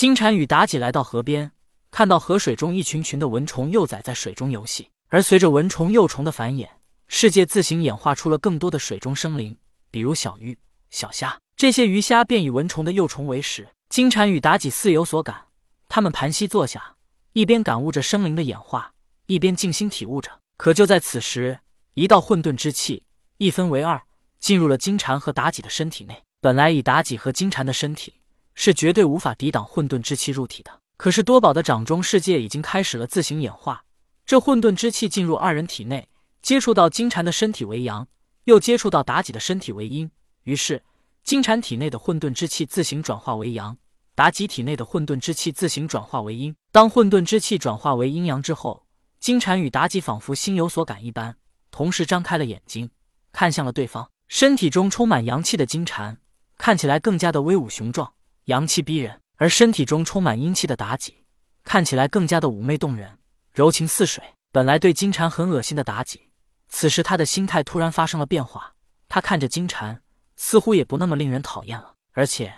金蝉与妲己来到河边，看到河水中一群群的蚊虫幼崽在水中游戏，而随着蚊虫幼虫的繁衍，世界自行演化出了更多的水中生灵，比如小鱼、小虾。这些鱼虾便以蚊虫的幼虫为食。金蝉与妲己似有所感，他们盘膝坐下，一边感悟着生灵的演化，一边静心体悟着。可就在此时，一道混沌之气一分为二，进入了金蝉和妲己的身体内。本来以妲己和金蝉的身体是绝对无法抵挡混沌之气入体的，可是多宝的掌中世界已经开始了自行演化。这混沌之气进入二人体内，接触到金蝉的身体为阳，又接触到妲己的身体为阴，于是金蝉体内的混沌之气自行转化为阳，妲己体内的混沌之气自行转化为阴。当混沌之气转化为阴阳之后，金蝉与妲己仿佛心有所感一般，同时张开了眼睛，看向了对方。身体中充满阳气的金蝉。看起来更加的威武雄壮，阳气逼人；而身体中充满阴气的妲己，看起来更加的妩媚动人，柔情似水。本来对金蝉很恶心的妲己，此时她的心态突然发生了变化。她看着金蝉，似乎也不那么令人讨厌了。而且，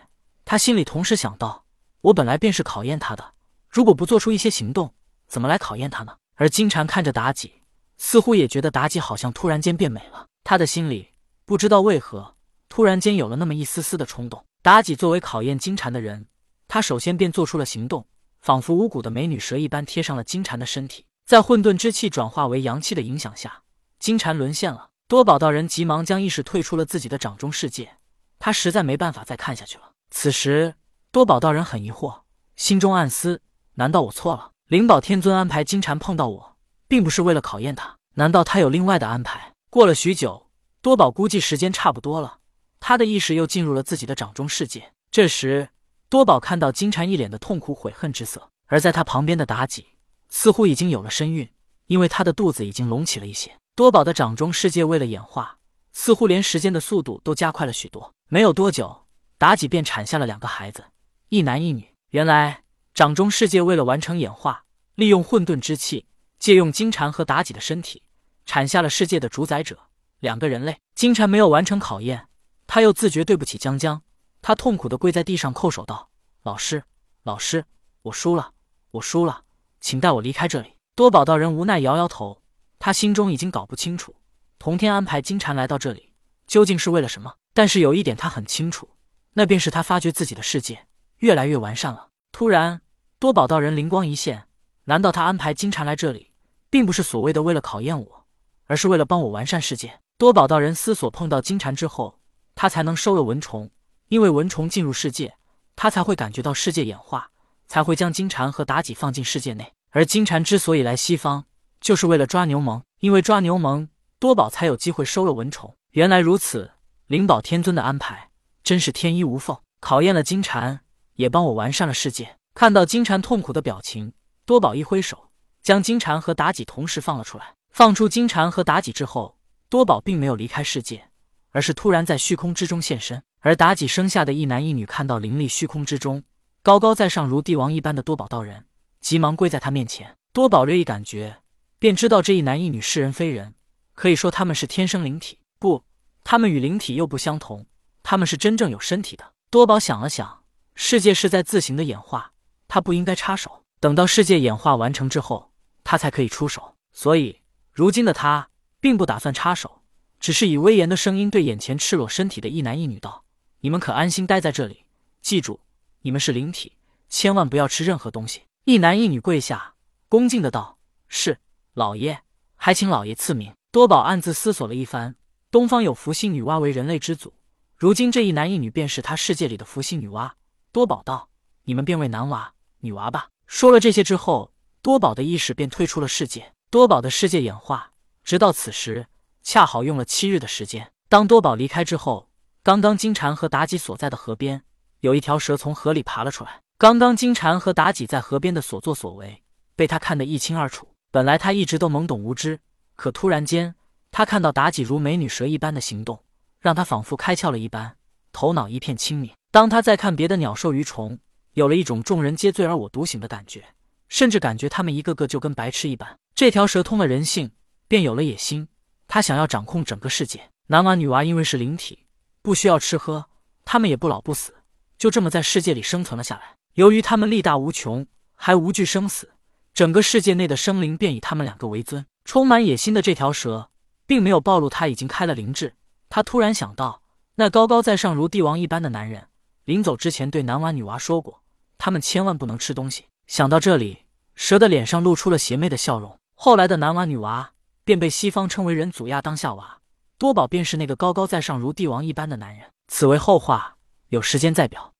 她心里同时想到：我本来便是考验他的，如果不做出一些行动，怎么来考验他呢？而金蝉看着妲己，似乎也觉得妲己好像突然间变美了。他的心里不知道为何。突然间有了那么一丝丝的冲动。妲己作为考验金蝉的人，她首先便做出了行动，仿佛无骨的美女蛇一般贴上了金蝉的身体。在混沌之气转化为阳气的影响下，金蝉沦陷了。多宝道人急忙将意识退出了自己的掌中世界，他实在没办法再看下去了。此时，多宝道人很疑惑，心中暗思：难道我错了？灵宝天尊安排金蝉碰到我，并不是为了考验他，难道他有另外的安排？过了许久，多宝估计时间差不多了。他的意识又进入了自己的掌中世界。这时，多宝看到金蝉一脸的痛苦悔恨之色，而在他旁边的妲己似乎已经有了身孕，因为她的肚子已经隆起了一些。多宝的掌中世界为了演化，似乎连时间的速度都加快了许多。没有多久，妲己便产下了两个孩子，一男一女。原来，掌中世界为了完成演化，利用混沌之气，借用金蝉和妲己的身体，产下了世界的主宰者——两个人类。金蝉没有完成考验。他又自觉对不起江江，他痛苦的跪在地上叩首道：“老师，老师，我输了，我输了，请带我离开这里。”多宝道人无奈摇摇头，他心中已经搞不清楚，童天安排金蝉来到这里究竟是为了什么。但是有一点他很清楚，那便是他发觉自己的世界越来越完善了。突然，多宝道人灵光一现，难道他安排金蝉来这里，并不是所谓的为了考验我，而是为了帮我完善世界？多宝道人思索，碰到金蝉之后。他才能收了蚊虫，因为蚊虫进入世界，他才会感觉到世界演化，才会将金蝉和妲己放进世界内。而金蝉之所以来西方，就是为了抓牛虻，因为抓牛虻，多宝才有机会收了蚊虫。原来如此，灵宝天尊的安排真是天衣无缝，考验了金蝉，也帮我完善了世界。看到金蝉痛苦的表情，多宝一挥手，将金蝉和妲己同时放了出来。放出金蝉和妲己之后，多宝并没有离开世界。而是突然在虚空之中现身，而妲己生下的一男一女看到灵力虚空之中高高在上如帝王一般的多宝道人，急忙跪在他面前。多宝略一感觉，便知道这一男一女是人非人，可以说他们是天生灵体。不，他们与灵体又不相同，他们是真正有身体的。多宝想了想，世界是在自行的演化，他不应该插手，等到世界演化完成之后，他才可以出手。所以，如今的他并不打算插手。只是以威严的声音对眼前赤裸身体的一男一女道：“你们可安心待在这里，记住，你们是灵体，千万不要吃任何东西。”一男一女跪下，恭敬的道：“是老爷，还请老爷赐名。”多宝暗自思索了一番，东方有伏羲女娲为人类之祖，如今这一男一女便是他世界里的伏羲女娲。多宝道：“你们便为男娃、女娃吧。”说了这些之后，多宝的意识便退出了世界。多宝的世界演化，直到此时。恰好用了七日的时间。当多宝离开之后，刚刚金蝉和妲己所在的河边，有一条蛇从河里爬了出来。刚刚金蝉和妲己在河边的所作所为，被他看得一清二楚。本来他一直都懵懂无知，可突然间，他看到妲己如美女蛇一般的行动，让他仿佛开窍了一般，头脑一片清明。当他再看别的鸟兽鱼虫，有了一种众人皆醉而我独醒的感觉，甚至感觉他们一个个就跟白痴一般。这条蛇通了人性，便有了野心。他想要掌控整个世界。男娃女娃因为是灵体，不需要吃喝，他们也不老不死，就这么在世界里生存了下来。由于他们力大无穷，还无惧生死，整个世界内的生灵便以他们两个为尊。充满野心的这条蛇，并没有暴露他已经开了灵智。他突然想到，那高高在上如帝王一般的男人，临走之前对男娃女娃说过，他们千万不能吃东西。想到这里，蛇的脸上露出了邪魅的笑容。后来的男娃女娃便被西方称为人祖亚当夏娃，多宝便是那个高高在上如帝王一般的男人。此为后话，有时间再表。